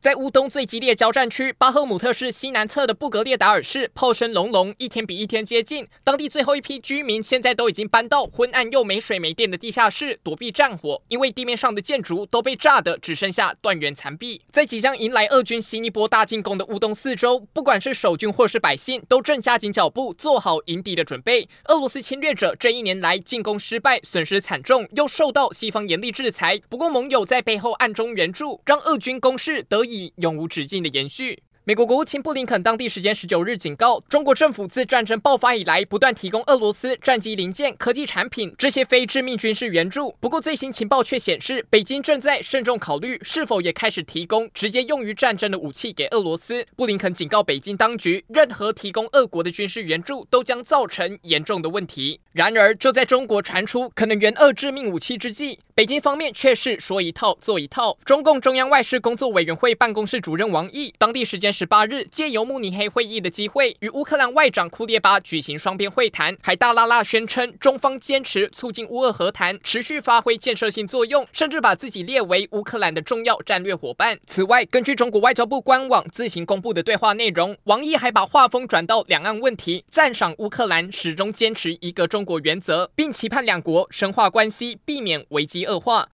在乌东最激烈交战区巴赫姆特市西南侧的布格列达尔市，炮声隆隆，一天比一天接近。当地最后一批居民现在都已经搬到昏暗又没水没电的地下室躲避战火，因为地面上的建筑都被炸得只剩下断垣残壁。在即将迎来俄军新一波大进攻的乌东四周，不管是守军或是百姓，都正加紧脚步，做好迎敌的准备。俄罗斯侵略者这一年来进攻失败，损失惨重，又受到西方严厉制裁。不过盟友在背后暗中援助，让俄军攻势得以。以永无止境的延续。美国国务卿布林肯当地时间十九日警告，中国政府自战争爆发以来，不断提供俄罗斯战机零件、科技产品这些非致命军事援助。不过，最新情报却显示，北京正在慎重考虑是否也开始提供直接用于战争的武器给俄罗斯。布林肯警告北京当局，任何提供俄国的军事援助都将造成严重的问题。然而，就在中国传出可能援俄致命武器之际，北京方面却是说一套做一套。中共中央外事工作委员会办公室主任王毅当地时间。十八日，借由慕尼黑会议的机会，与乌克兰外长库列巴举行双边会谈，还大剌剌宣称中方坚持促进乌俄和谈，持续发挥建设性作用，甚至把自己列为乌克兰的重要战略伙伴。此外，根据中国外交部官网自行公布的对话内容，王毅还把话锋转到两岸问题，赞赏乌克兰始终坚持一个中中国原则，并期盼两国深化关系，避免危机恶化。